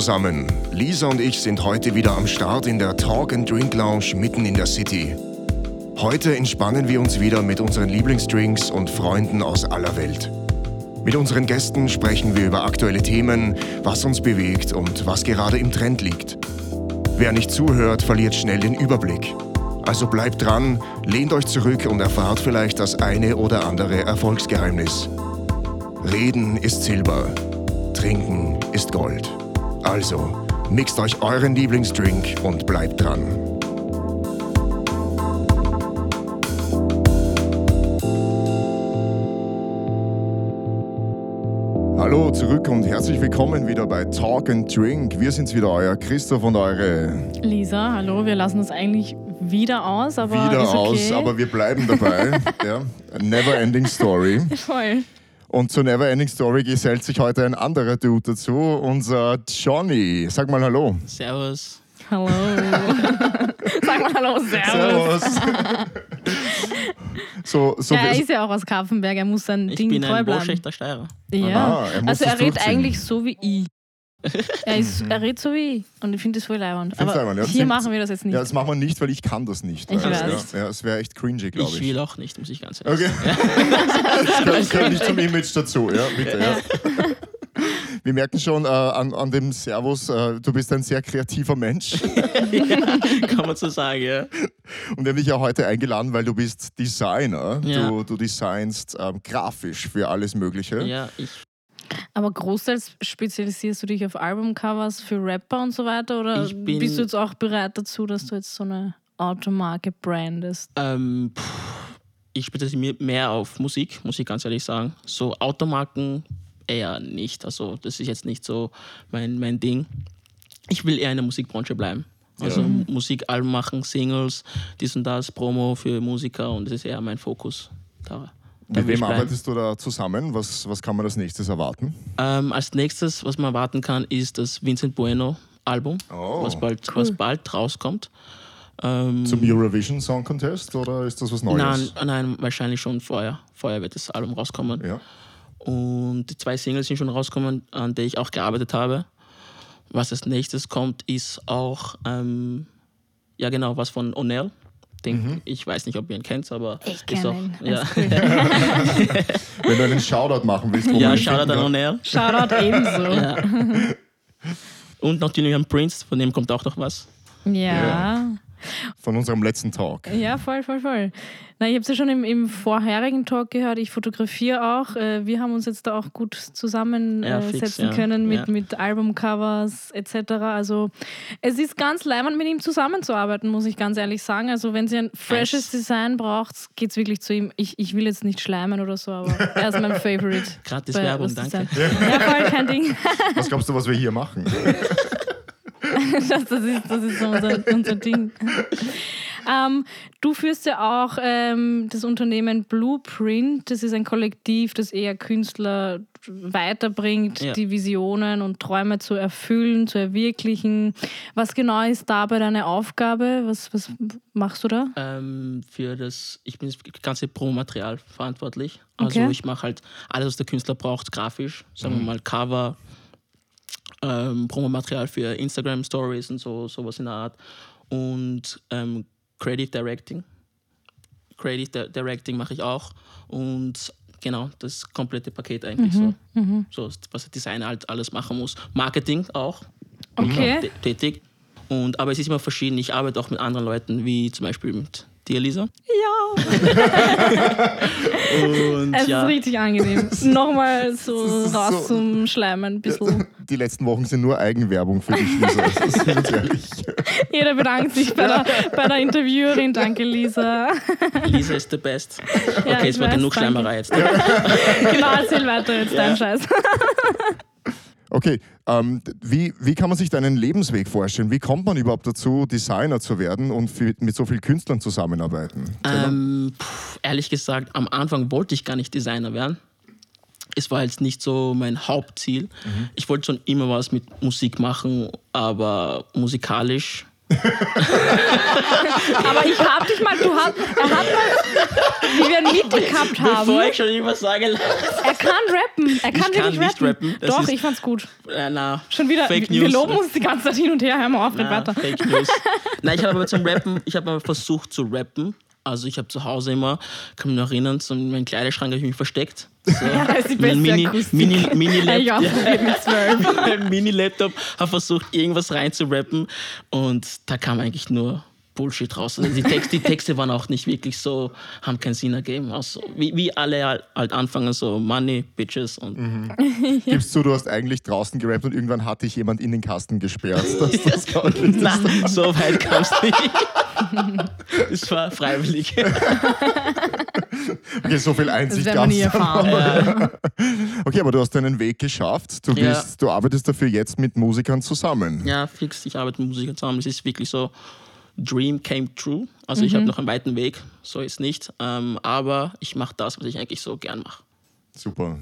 zusammen. Lisa und ich sind heute wieder am Start in der Talk and Drink Lounge mitten in der City. Heute entspannen wir uns wieder mit unseren Lieblingsdrinks und Freunden aus aller Welt. Mit unseren Gästen sprechen wir über aktuelle Themen, was uns bewegt und was gerade im Trend liegt. Wer nicht zuhört, verliert schnell den Überblick. Also bleibt dran, lehnt euch zurück und erfahrt vielleicht das eine oder andere Erfolgsgeheimnis. Reden ist Silber, Trinken ist Gold. Also, mixt euch euren Lieblingsdrink und bleibt dran. Hallo zurück und herzlich willkommen wieder bei Talk and Drink. Wir sind's wieder, euer Christoph und eure Lisa, hallo, wir lassen uns eigentlich wieder aus, aber wieder okay. aus, aber wir bleiben dabei. ja. Never ending story. Voll. Und zur Never Ending Story gesellt sich heute ein anderer Dude dazu, unser Johnny. Sag mal Hallo. Servus. Hallo. Sag mal Hallo, Servus. so, so Ja, er ist ja auch aus Kapfenberg, er muss sein Ich Ding bin treu ein bleiben. Boschechter Steirer. Ja. Ah, er muss also er redet eigentlich so wie ich. Er, ist, er redet so wie ich und ich finde das voll leibend. Find's Aber leibend, ja. hier machen wir das jetzt nicht. ja, das machen wir nicht, weil ich kann das nicht. Ich du, weiß. Ja, ja, es wäre echt cringy, glaube Ich ich. will auch nicht, muss ich ganz ehrlich Okay. das gehört, gehört nicht zum Image dazu, ja, bitte. Ja. Wir merken schon äh, an, an dem Servus, äh, du bist ein sehr kreativer Mensch. sagen. Kann man so sagen, ja. Und wir haben dich ja heute eingeladen, weil du bist Designer. Ja. Du, du designst ähm, grafisch für alles Mögliche. Ja, ich, Aber großteils spezialisierst du dich auf Albumcovers für Rapper und so weiter oder Ich bin- bist du jetzt auch bereit dazu, dass du jetzt so eine Automarke brandest? ähm, pff, ich spezialisiere mich mehr auf Musik, muss ich ganz ehrlich sagen. So Automarken eher nicht. Also das ist jetzt nicht so mein, mein Ding. Ich will eher in der Musikbranche bleiben. Also Musikalben machen, Singles, dies und das, Promo für Musiker und das ist eher mein Fokus. Da Mit wem arbeitest du da zusammen? Was, was kann man als nächstes erwarten? Ähm, als nächstes, was man erwarten kann, ist das Vincent Bueno Album, Oh. was, bald, was bald rauskommt. Ähm, Zum Eurovision Song Contest oder ist das was Neues? nein, nein, wahrscheinlich schon vorher. Vorher wird das Album rauskommen. Ja. Und die zwei Singles sind schon rausgekommen, an der ich auch gearbeitet habe. Was als nächstes kommt, ist auch, ähm, ja genau, was von O'Neill. Den, Mhm. Ich weiß nicht, ob ihr ihn kennt, aber Ich ist kenn auch, ihn. ja, cool. Wenn du einen Shoutout machen willst, wo ja Shoutout an. O'Neill. Shoutout ebenso. Ja. Und natürlich an Prince, von dem kommt auch noch was. Ja. Von unserem letzten Talk. Ja, voll, voll, voll. Na, ich habe es ja schon im, im vorherigen Talk gehört, ich fotografiere auch. Äh, Wir haben uns jetzt da auch gut Ja, zusammensetzen fix, ja. können mit, Ja. mit Albumcovers etc. Also es ist ganz leibend, mit ihm zusammenzuarbeiten, muss ich ganz ehrlich sagen. Also wenn ihr ein freshes Design braucht, geht es wirklich zu ihm. Ich, ich will jetzt nicht schleimen oder so, aber er ist mein Favorite. Gratis Werbung, danke. Ja, voll, kein Ding. Was glaubst du, was wir hier machen? Das, das, ist, das ist so unser, unser Ding. Ähm, du führst ja auch ähm, das Unternehmen Blueprint. Das ist ein Kollektiv, das eher Künstler weiterbringt, Ja. die Visionen und Träume zu erfüllen, zu erwirklichen. Was genau ist dabei deine Aufgabe? Was, was machst du da? ähm, für das, ich bin das ganze Promomaterial verantwortlich. Also Okay. ich mache halt alles, was der Künstler braucht, grafisch, sagen wir mal Cover, ähm, Promomaterial für Instagram Stories und so, sowas in der Art. Und ähm, Creative Directing. Creative Di- Directing mache ich auch. Und genau, das komplette Paket eigentlich so. So, was der Designer halt alles machen muss. Marketing auch Okay. tä- tätig. Und, aber es ist immer verschieden. Ich arbeite auch mit anderen Leuten, wie zum Beispiel mit dir, Lisa. Ja. Und Es ja, ist richtig angenehm. Nochmal so raus so- zum Schleimen ein bisschen. Die letzten Wochen sind nur Eigenwerbung für dich, Lisa. Das ist ganz ehrlich. Jeder bedankt sich bei der, bei der Interviewerin. Danke, Lisa. Lisa ist the best. Ja, Okay, ich es war weiß, genug danke. Schleimerei jetzt. Genau, erzähl weiter jetzt Ja. deinen Scheiß. Okay, ähm, wie, wie kann man sich deinen Lebensweg vorstellen? Wie kommt man überhaupt dazu, Designer zu werden und für, mit so vielen Künstlern zusammenarbeiten? Ähm, pff, ehrlich gesagt, am Anfang wollte ich gar nicht Designer werden. Es war jetzt nicht so mein Hauptziel. Ich wollte schon immer was mit Musik machen, aber musikalisch. Aber ich hab dich mal, du hast, er hat mal, wie wir ein Mittel gehabt haben. Bevor ich schon irgendwas sage, Er kann rappen. Er kann Ich kann wirklich nicht rappen. rappen. Doch, ich fand's gut. äh, na, Schon wieder, Fake wir News. loben uns die ganze Zeit hin und her. Hör mal auf, red Na, weiter. Fake News. Nein, ich habe aber zum Rappen, ich habe aber versucht zu rappen. Also ich habe zu Hause immer, kann mich noch erinnern, so in meinem Kleiderschrank habe ich mich versteckt. So, Ja, das ist die mit einem beste Mini, Akustik. Mini, Mini ich auch Laptop. zwölf. Mini-Laptop, habe versucht, irgendwas rein zu rappen und da kam eigentlich nur Bullshit raus. Also die, Text, die Texte waren auch nicht wirklich so, haben keinen Sinn ergeben. Also, wie, wie alle halt, halt anfangen, so Money, Bitches und Gibst du, du hast eigentlich draußen gerappt und irgendwann hat dich jemand in den Kasten gesperrt. Das, das ich nicht. Nein, so weit kam es nicht. Es war freiwillig. Okay, so viel Einsicht gab's dann. erfahren. Okay, aber du hast deinen Weg geschafft. Du, Ja. bist, du arbeitest dafür jetzt mit Musikern zusammen. Ja, fix, ich arbeite mit Musikern zusammen. Es ist wirklich so, Dream came true. Also ich habe noch einen weiten Weg, so ist nicht. Ähm, aber ich mache das, was ich eigentlich so gern mache. Super.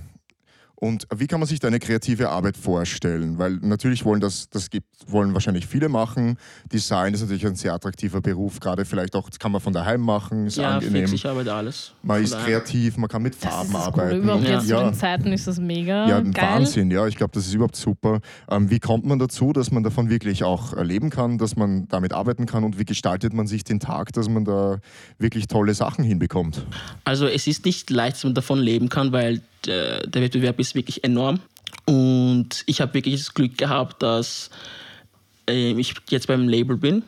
Und wie kann man sich deine kreative Arbeit vorstellen? Weil natürlich wollen das, das gibt, wollen wahrscheinlich viele machen. Design ist natürlich ein sehr attraktiver Beruf, gerade vielleicht auch, das kann man von daheim machen, ist Ja, angenehm. fix, ich arbeite alles. man ist kreativ, man kann mit Das Farben ist das arbeiten. Überhaupt Ja. jetzt zu Ja. den Zeiten ist das mega Ja, ein geil. Wahnsinn, ja. Ich glaube, das ist überhaupt super. Ähm, wie kommt man dazu, dass man davon wirklich auch erleben kann, dass man damit arbeiten kann und wie gestaltet man sich den Tag, dass man da wirklich tolle Sachen hinbekommt? Also es ist nicht leicht, dass man davon leben kann, weil der, der Wettbewerb ist wirklich enorm. Und ich habe wirklich das Glück gehabt, dass äh, ich jetzt beim Label bin,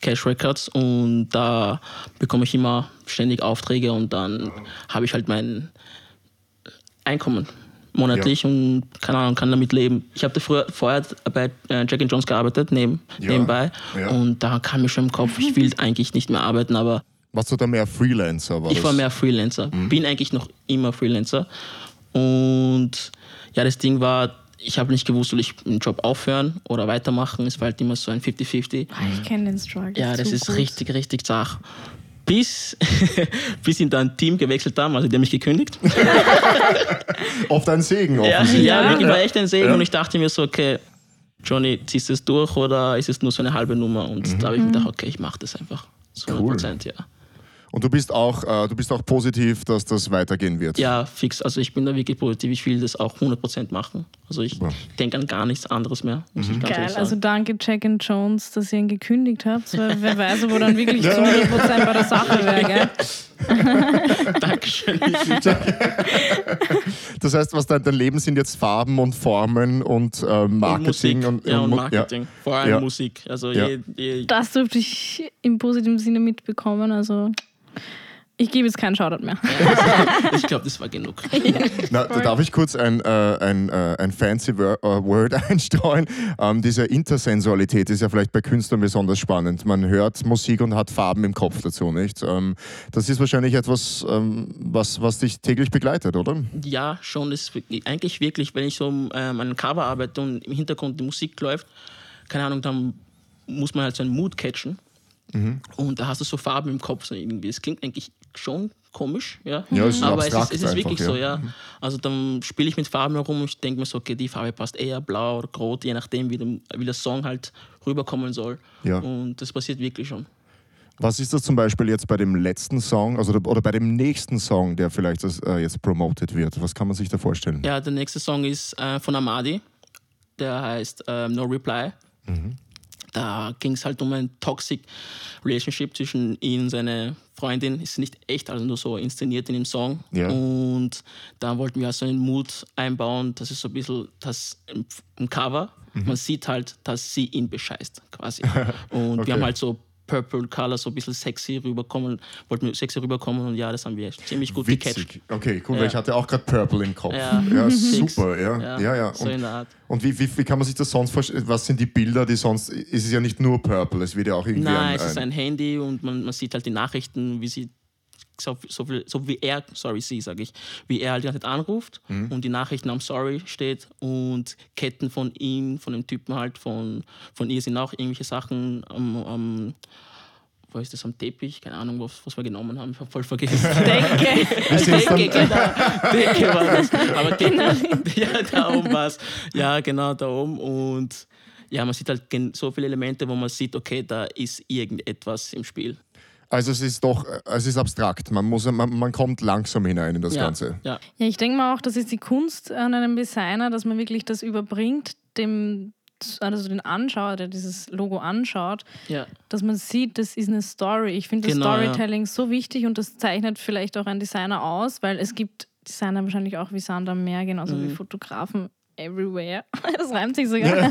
Cash Records, und da bekomme ich immer ständig Aufträge und dann habe ich halt mein Einkommen monatlich und keine Ahnung, kann damit leben. Ich habe früher vorher bei äh, Jack Jones gearbeitet, neben, Ja, nebenbei. ja. Und da kam mir schon im Kopf, ich will eigentlich nicht mehr arbeiten, aber Warst du da mehr Freelancer? War ich das? war mehr Freelancer. Bin eigentlich noch immer Freelancer. Und ja, das Ding war, ich habe nicht gewusst, soll ich einen Job aufhören oder weitermachen. Es war halt immer so ein 50-50. Ah, Ich kenne den Struggle. Ja, das ist gut. richtig, richtig zart. Bis, bis ihn dann Team gewechselt haben, also die haben mich gekündigt. Oft ein Segen, Ja, offensichtlich. ja, wirklich war echt ein Segen. Ja. Und ich dachte mir so, okay, Johnny, ziehst du es durch oder ist es nur so eine halbe Nummer? Und da habe ich mir gedacht, okay, ich mache das einfach. Zu 100 Prozent, ja. Und du bist, auch, äh, du bist auch positiv, dass das weitergehen wird. Ja, fix. Also ich bin da wirklich positiv. Ich will das auch 100% machen. Also ich denke an gar nichts anderes mehr, muss ich ganz Geil, also danke Jack and Jones, dass ihr ihn gekündigt habt, weil wer weiß, wo dann wirklich zu 100% bei der Sache wäre, gell? Dankeschön. Das heißt, was dein, dein Leben sind jetzt Farben und Formen und äh, Und Marketing Musik. und, ja, und Marketing. Vor allem Ja. Musik. Also Ja. je, je, Das durfte ich im positiven Sinne mitbekommen, also ich gebe jetzt keinen Shoutout mehr. ich glaube, das war genug. Na, da darf ich kurz ein, äh, ein, äh, ein fancy äh, Word einstreuen. Ähm, diese Intersensualität ist ja vielleicht bei Künstlern besonders spannend. Man hört Musik und hat Farben im Kopf dazu, nicht? Ähm, das ist wahrscheinlich etwas, ähm, was, was dich täglich begleitet, oder? Ja, schon. Das eigentlich wirklich, wenn ich so ähm, an einem Cover arbeite und im Hintergrund die Musik läuft, keine Ahnung, dann muss man halt so einen Mood catchen. Mhm. Und da hast du so Farben im Kopf. So irgendwie. Es klingt eigentlich schon komisch, ja. Ja, es aber es ist, es ist wirklich einfach, so, ja. ja. Also dann spiele ich mit Farben herum und ich denke mir so, okay, die Farbe passt eher blau oder rot, je nachdem, wie, dem, wie der Song halt rüberkommen soll. Ja. Und das passiert wirklich schon. Was ist das zum Beispiel jetzt bei dem letzten Song also, oder bei dem nächsten Song, der vielleicht das, äh, jetzt promoted wird? Was kann man sich da vorstellen? Ja, der nächste Song ist äh, von Amadi. Der heißt ähm, No Reply. Da ging es halt um ein toxic Relationship zwischen ihm und seiner Freundin. Ist nicht echt, also nur so inszeniert in dem Song. Ja. Und da wollten wir also einen Mut einbauen. Das ist so ein bisschen das im, im Cover. Man sieht halt, dass sie ihn bescheißt, quasi. Und Okay. wir haben halt so Purple Color, so ein bisschen sexy rüberkommen, wollten wir sexy rüberkommen und ja, das haben wir ziemlich gut gecatcht. Witzig. Okay, cool, Ja. weil ich hatte auch gerade Purple im Kopf. Ja. Ja, super, ja. Ja, Ja, ja. so Und, in der Art. und wie, wie, wie kann man sich das sonst vorstellen? Was sind die Bilder, die sonst. Es ist ja nicht nur Purple, es wird ja auch irgendwie. Nein, ein, es ist ein, ein Handy und man, man sieht halt die Nachrichten, wie sie so, so, so wie er, sorry, sie sage ich, wie er halt die ganze Zeit anruft Mhm. und die Nachrichten am Sorry steht und Ketten von ihm, von dem Typen halt, von, von ihr sind auch irgendwelche Sachen am, am wo ist das am Teppich? Keine Ahnung, was, was wir genommen haben. Ich habe voll vergessen. Denke. Decke, genau. Decke war das. Aber Ketten, ja, da oben war es. Ja, genau, da oben. Und ja, man sieht halt so viele Elemente, wo man sieht, okay, da ist irgendetwas im Spiel. Also es ist doch, es ist abstrakt. Man, muss, man, man kommt langsam hinein in das ja, Ganze. Ja, Ja, ich denke mal auch, das ist die Kunst an einem Designer, dass man wirklich das überbringt, dem, also den Anschauer, der dieses Logo anschaut, ja. dass man sieht, das ist eine Story. Ich finde das Genau, ja. Storytelling so wichtig und das zeichnet vielleicht auch einen Designer aus, weil es gibt Designer wahrscheinlich auch wie Sand am Meer, genauso Mhm. wie Fotografen everywhere. Das reimt sich sogar.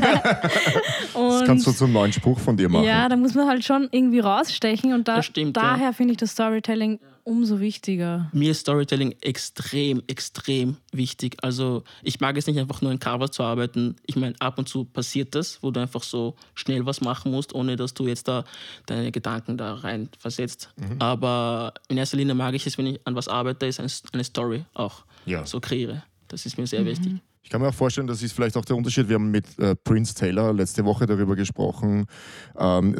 Das kannst du zum neuen Spruch von dir machen. ja, da muss man halt schon irgendwie rausstechen und da, Das stimmt, ja. daher finde ich das Storytelling umso wichtiger. Mir ist Storytelling extrem, extrem wichtig. Also ich mag es nicht einfach nur in Cover zu arbeiten. Ich meine, ab und zu passiert das, wo du einfach so schnell was machen musst, ohne dass du jetzt da deine Gedanken da rein versetzt. Aber in erster Linie mag ich es, wenn ich an was arbeite, ist eine, Story auch Ja. so kreiere. Das ist mir sehr wichtig. Ich kann mir auch vorstellen, das ist vielleicht auch der Unterschied. Wir haben mit äh, Prince Taylor letzte Woche darüber gesprochen, ähm,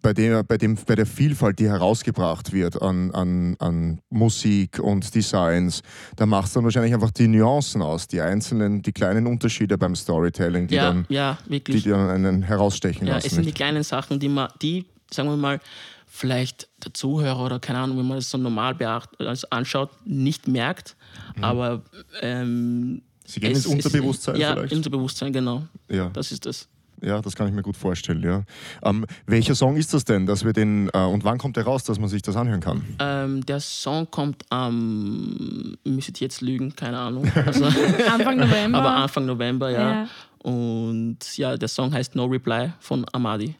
bei, dem, bei, dem, bei der Vielfalt, die herausgebracht wird an, an, an Musik und Designs. Da macht es dann wahrscheinlich einfach die Nuancen aus, die einzelnen, die kleinen Unterschiede beim Storytelling, die Ja, dann, ja, die dann einen herausstechen Ja, lassen. es sind die kleinen Sachen, die man, die, sagen wir mal, vielleicht der Zuhörer oder keine Ahnung, wenn man das so normal beacht, also anschaut, nicht merkt. Aber ähm, Sie gehen ins es- es- Unterbewusstsein ja, vielleicht? Unterbewusstsein, genau. ja. Das ist das. Ja, das kann ich mir gut vorstellen, ja. Ähm, welcher Song ist das denn, dass wir den, äh, und wann kommt der raus, dass man sich das anhören kann? Ähm, der Song kommt am, müsstet ihr jetzt lügen, keine Ahnung. Also, Anfang November. aber Anfang November, ja. Ja. Und ja, der Song heißt No Reply von Amadi.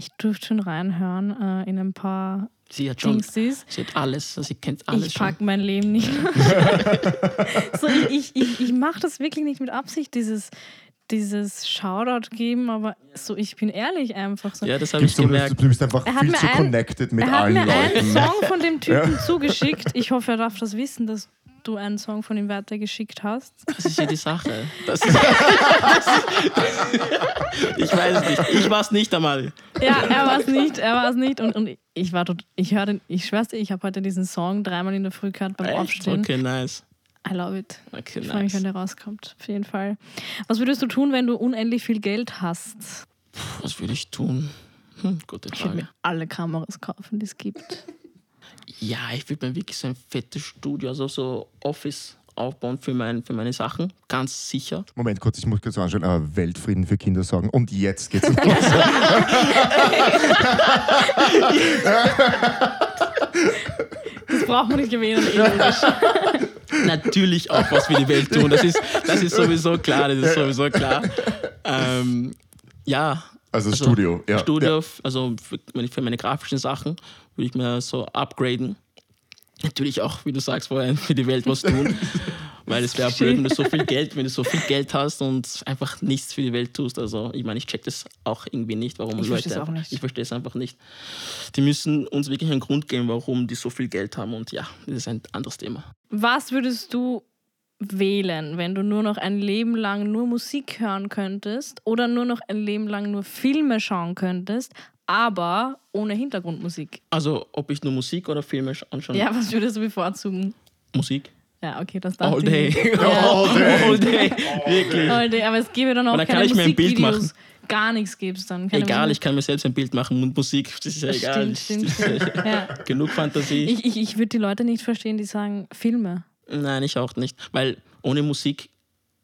Ich durfte schon reinhören äh, in ein paar Sie hat schon, Dingsies. sie hat alles, also sie kennt alles Ich schon. pack mein Leben nicht. so, ich ich, ich, ich mache das wirklich nicht mit Absicht, dieses, dieses Shoutout geben, aber so, ich bin ehrlich einfach so. Ja, das habe ich du, gemerkt. du bist einfach Er hat viel zu ein- connected mit er hat allen mir einen Leuten. Song von dem Typen zugeschickt. Ich hoffe, er darf das wissen, dass du einen Song von ihm weitergeschickt hast. Das ist ja die Sache. Das ist, das ist, ich weiß es nicht. Ich war es nicht einmal. Ja, er war es nicht, er war es nicht. Und, und ich war tot, ich höre den, ich schwör's dir, ich habe heute diesen Song dreimal in der Früh gehört beim Echt? Aufstehen. Okay, nice. I love it. Okay, Ich freue mich, nice. wenn der rauskommt. Auf jeden Fall. Was würdest du tun, wenn du unendlich viel Geld hast? Was würde ich tun? Hm, gute Ich würde Frage. mir alle Kameras kaufen, die es gibt. Ja, ich würde mir wirklich so ein fettes Studio, also so Office aufbauen für, mein, für meine Sachen. Ganz sicher. Moment, kurz, ich muss kurz anschauen. Äh, Weltfrieden für Kinder sagen. Und jetzt geht's los. Das braucht man nicht erwähnen. eh logisch. Natürlich auch was für die Welt tun. Das ist, das ist sowieso klar. Das ist sowieso klar. Ähm, ja. Also Studio, ja. Studio, also für, wenn ich für meine grafischen Sachen würde ich mir so upgraden. Natürlich auch, wie du sagst, vorher für die Welt was tun. Weil es wäre blöd, wenn du so viel Geld, wenn du so viel Geld hast und einfach nichts für die Welt tust. Also ich meine, ich check das auch irgendwie nicht, warum Ich Leute. auch nicht. Ich verstehe es einfach nicht. Die müssen uns wirklich einen Grund geben, warum die so viel Geld haben. Und ja, das ist ein anderes Thema. Was würdest du wählen, wenn du nur noch ein Leben lang nur Musik hören könntest oder nur noch ein Leben lang nur Filme schauen könntest, aber ohne Hintergrundmusik? Also, ob ich nur Musik oder Filme anschauen? Ja, was würdest du bevorzugen? Musik. Ja, okay, das dachte All ich day. All day. All day. Wirklich. All day. Aber es gäbe dann auch dann kann keine ich mir ein Bild Musikvideos. Gar nichts gibt's dann. Keine Egal, ich Musik. kann mir selbst ein Bild machen und Musik, das ist ja egal. stimmt, äh, Ja. Genug Fantasie. Ich, ich, ich würde die Leute nicht verstehen, die sagen Filme. Nein, ich auch nicht. Weil ohne Musik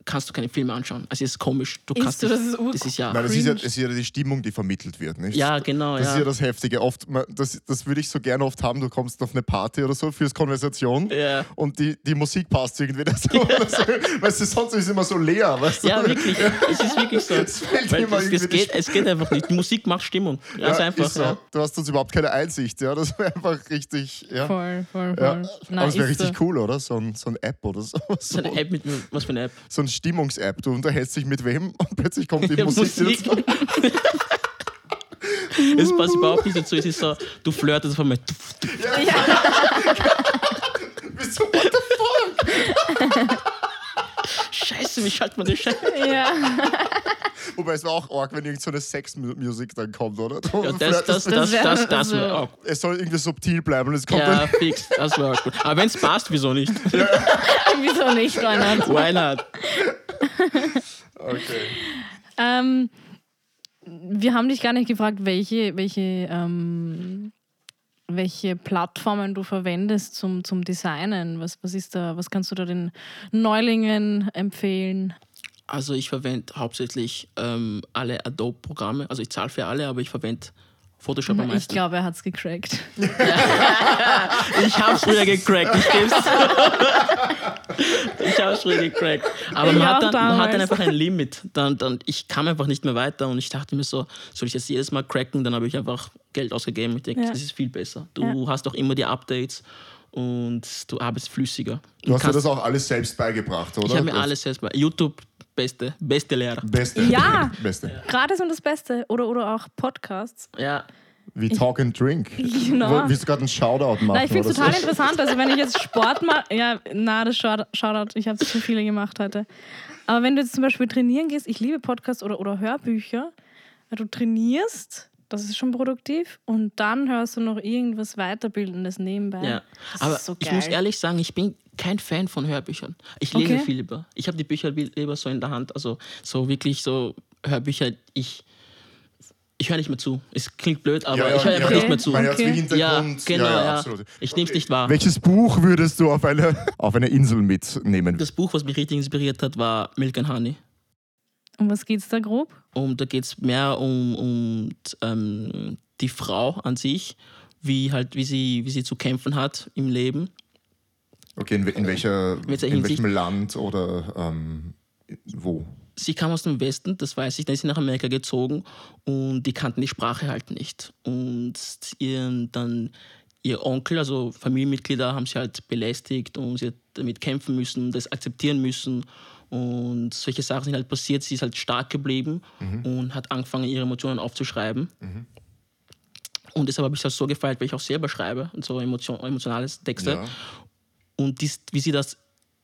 kannst du keine Filme anschauen. Also es ist komisch. Du Ist kannst nicht, das ist das ist ja. Nein, das ist ja, das ist ja die Stimmung, die vermittelt wird, nicht? Ja, genau, Das ist ja. ja das Heftige. Oft, das, das würde ich so gerne oft haben, du kommst auf eine Party oder so fürs Konversation Ja. und die, die Musik passt irgendwie so. Oder so. Weißt du, sonst ist es immer so leer. Weißt du? Ja, wirklich. Es ist wirklich so. Es es, es, die geht, es geht einfach nicht. Die Musik macht Stimmung. Ja, ist einfach ist so. ja. Du hast uns überhaupt keine Einsicht. Ja? Das wäre einfach richtig. Ja. Voll, voll, voll. Ja. Nein, Aber es wäre richtig so. cool, oder? So ein, so ein App oder so. So So, eine App mit was für eine App? so ein Stimmungs-App. Du unterhältst dich mit wem und plötzlich kommt die Ja, Musik. Musik. Es passt überhaupt nicht dazu. Es ist so, du flirtest einfach mal. Bist du, what the fuck? Scheiße, wie schaltet man die Scheiße? Ja. Wobei es wäre auch arg, wenn irgend so eine Sex-Musik dann kommt, oder? Ja, das, das, das, das, das, also- wäre auch. es soll irgendwie subtil bleiben und es kommt Ja, dann. fix, das wäre auch gut. Aber wenn es passt, wieso nicht? Wieso nicht, Reinhard? Why not? Okay. Ähm, wir haben dich gar nicht gefragt, welche, welche ähm, welche Plattformen du verwendest zum, zum Designen. Was, was, ist da, was kannst du da den Neulingen empfehlen? Also ich verwende hauptsächlich ähm, alle Adobe-Programme. Also ich zahle für alle, aber ich verwende Photoshop am Ich meisten. glaube, er hat es gecrackt. Ich habe früher gecrackt, ich geb's. ich habe früher gecrackt. Aber Ich man hat, dann, man hat dann einfach ein Limit. Dann, dann, ich kam einfach nicht mehr weiter und ich dachte mir so, soll ich das jedes Mal cracken? Dann habe ich einfach Geld ausgegeben. Ich denke, Ja. das ist viel besser. Du hast auch immer die Updates und du arbeitest flüssiger. Du hast dir das auch alles selbst beigebracht, oder? ich habe mir Das alles selbst bei YouTube, beste, beste Lehrer. Beste. Ja. Beste. Gratis und das Beste. Oder, oder auch Podcasts. Ja, Wie Talk and Drink. Genau. Willst du gerade einen Shoutout machen? Na, ich finde es total so? interessant. Also, wenn ich jetzt Sport mache, ja, na, das Shout- Shoutout, ich habe zu viele gemacht heute. Aber wenn du jetzt zum Beispiel trainieren gehst, ich liebe Podcasts oder, oder Hörbücher, weil du trainierst, das ist schon produktiv, und dann hörst du noch irgendwas Weiterbildendes nebenbei. ja. Das Aber ist so ich muss ehrlich sagen, ich bin kein Fan von Hörbüchern. Ich lese Okay. viel lieber. Ich habe die Bücher li- lieber so in der Hand. Also so wirklich so Hörbücher, ich, ich höre nicht mehr zu. Es klingt blöd, aber Ja, ja, ich höre ja, einfach ja. nicht mehr zu. Okay. Ja, Hintergrund. genau, ja. absolut. Ich nehme es nicht wahr. Welches Buch würdest du auf eine, auf eine Insel mitnehmen? Das Buch, was mich richtig inspiriert hat, war Milk and Honey. Um was geht's da grob? Und da geht es mehr um, um ähm, die Frau an sich, wie halt, wie sie, wie sie zu kämpfen hat im Leben. Okay, in, in, welcher, welcher in Hinsicht? welchem Land oder ähm, wo? sie kam aus dem Westen, das weiß ich, dann ist sie nach Amerika gezogen und die kannten die Sprache halt nicht. Und ihren, dann ihr Onkel, also Familienmitglieder, haben sie halt belästigt und sie hat damit kämpfen müssen, das akzeptieren müssen. Und solche Sachen sind halt passiert. Sie ist halt stark geblieben und hat angefangen, ihre Emotionen aufzuschreiben. Und deshalb habe ich das so gefeiert, weil ich auch selber schreibe und so emotion emotionale Texte. Ja. Und dies, wie sie das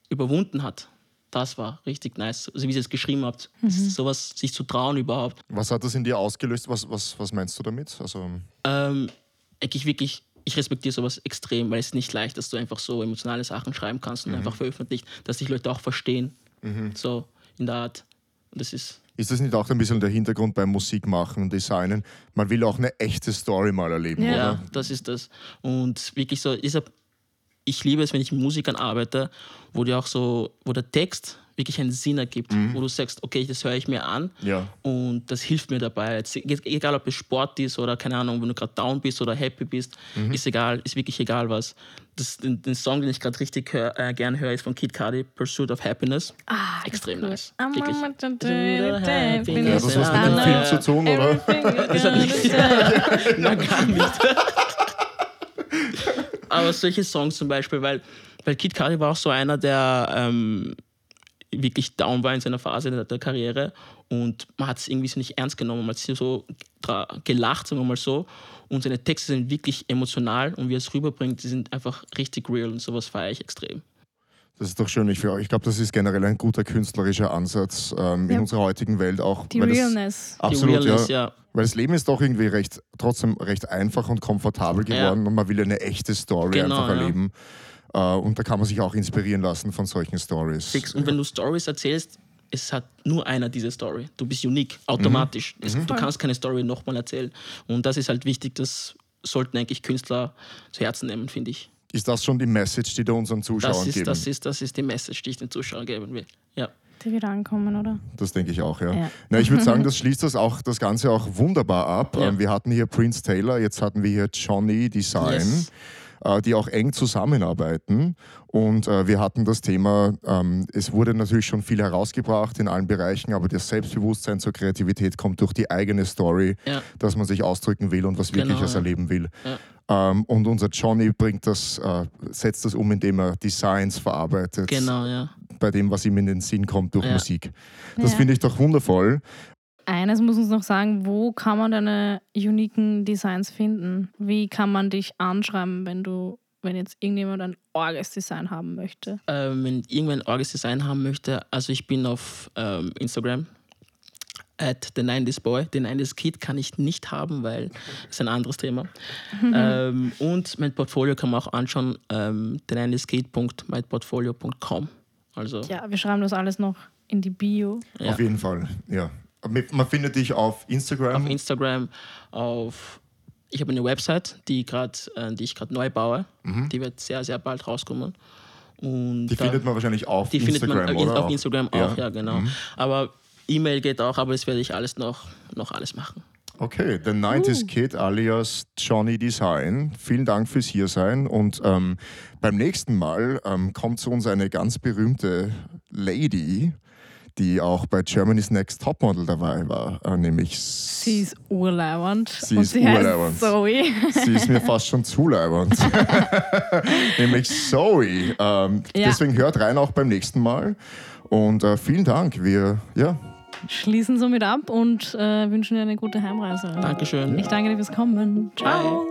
überwunden hat, das war richtig nice. Also wie sie es geschrieben habt, sowas sich zu trauen überhaupt. Was hat das in dir ausgelöst? Was, was, was meinst du damit? Also, Ähm, eigentlich wirklich, ich respektiere sowas extrem, weil es ist nicht leicht, dass du einfach so emotionale Sachen schreiben kannst und einfach veröffentlicht, dass dich Leute auch verstehen. So in der Art. Und das ist ist das nicht auch ein bisschen der Hintergrund beim Musikmachen, Designen? Man will auch eine echte Story mal erleben, Ja. Ja, oder? das ist das. Und wirklich so, deshalb, ich liebe es, wenn ich mit Musikern arbeite, wo die auch so, wo der Text wirklich einen Sinn ergibt, wo du sagst, okay, das höre ich mir an Ja. und das hilft mir dabei. Jetzt, egal ob es Sport ist oder keine Ahnung, wenn du gerade down bist oder happy bist, ist egal, ist wirklich egal was. Das, den, den Song, den ich gerade richtig hör, äh, gern höre, ist von Kid Cudi, Pursuit of Happiness. Ah, Extrem nice. I'm Wirklich. on my Ja, das was was mit dem Film zu tun, oder? Das hat nicht. Na, gar nicht. Aber solche Songs zum Beispiel, weil, weil Kid Cudi war auch so einer, der ähm, wirklich down war in seiner Phase der, der Karriere und man hat es irgendwie so nicht ernst genommen, man hat so gelacht, sagen wir mal so. Und seine Texte sind wirklich emotional und wie er es rüberbringt, die sind einfach richtig real und sowas feiere ich extrem. Das ist doch schön. Ich, ich glaube, das ist generell ein guter künstlerischer Ansatz ähm, in Ja. unserer heutigen Welt auch. Die weil das- Realness. Absolut, die Realness, ja. ja. Weil das Leben ist doch irgendwie recht, trotzdem recht einfach und komfortabel Ja. geworden und man will eine echte Story Genau, einfach ja. erleben. Äh, und da kann man sich auch inspirieren lassen von solchen Stories. Fix. Und wenn du Stories erzählst, es hat nur einer diese Story. Du bist unique, automatisch. Es, du kannst keine Story nochmal erzählen. Und das ist halt wichtig, das sollten eigentlich Künstler zu Herzen nehmen, finde ich. Ist das schon die Message, die du unseren Zuschauern Das ist, geben? das, ist, das ist die Message, die ich den Zuschauern geben will. Ja. Die wieder ankommen, oder? Das denke ich auch, ja. Ja. Na, ich würde sagen, das schließt das, auch, das Ganze auch wunderbar ab. Ja. Ähm, Wir hatten hier Prince Taylor, jetzt hatten wir hier Johnny Design, Yes. äh, die auch eng zusammenarbeiten. Und äh, wir hatten das Thema, ähm, es wurde natürlich schon viel herausgebracht in allen Bereichen, aber das Selbstbewusstsein zur Kreativität kommt durch die eigene Story, Ja. dass man sich ausdrücken will und was Genau, Wirkliches ja. erleben will. Ja. Ähm, und unser Johnny bringt das, äh, setzt das um, indem er Designs verarbeitet Genau, ja. bei dem, was ihm in den Sinn kommt durch Ja. Musik. Das Ja. finde ich doch wundervoll. Eines muss uns noch sagen, wo kann man deine uniken Designs finden? Wie kann man dich anschreiben, wenn du, wenn jetzt irgendjemand ein orges Design haben möchte? Ähm, wenn irgendwer ein orges Design haben möchte, also ich bin auf ähm, Instagram at the 90s Boy. Den 90s Kid kann ich nicht haben, weil das ist ein anderes Thema. ähm, und mein Portfolio kann man auch anschauen, ähm, the 90s Kid.myportfolio.com. Also Ja, wir schreiben das alles noch in die Bio. Ja. Auf jeden Fall, ja. Man findet dich auf Instagram. auf Instagram, auf ich habe eine Website, die, grad, äh, die ich gerade neu baue. Die wird sehr, sehr bald rauskommen. Und Mhm. Die da- findet man wahrscheinlich auf die Instagram, findet man oder? auf Instagram auch, ja, genau. Mhm. Aber E-Mail geht auch, aber das werde ich alles noch, noch alles machen. Okay, The 90s Kid alias Johnny Design. Vielen Dank fürs Hiersein und ähm, beim nächsten Mal ähm, kommt zu uns eine ganz berühmte Lady, die auch bei Germany's Next Topmodel dabei war, äh, nämlich Sie ist urleibernd. Sie und ist sie urleibernd. heißt Zoe. sie ist mir fast schon zuleibernd. nämlich Zoe. Ähm, Ja. Deswegen hört rein auch beim nächsten Mal und äh, vielen Dank. Wir, ja, Schließen somit ab und äh, wünschen dir eine gute Heimreise. Dankeschön. Ich danke dir fürs Kommen. Ciao. Bye.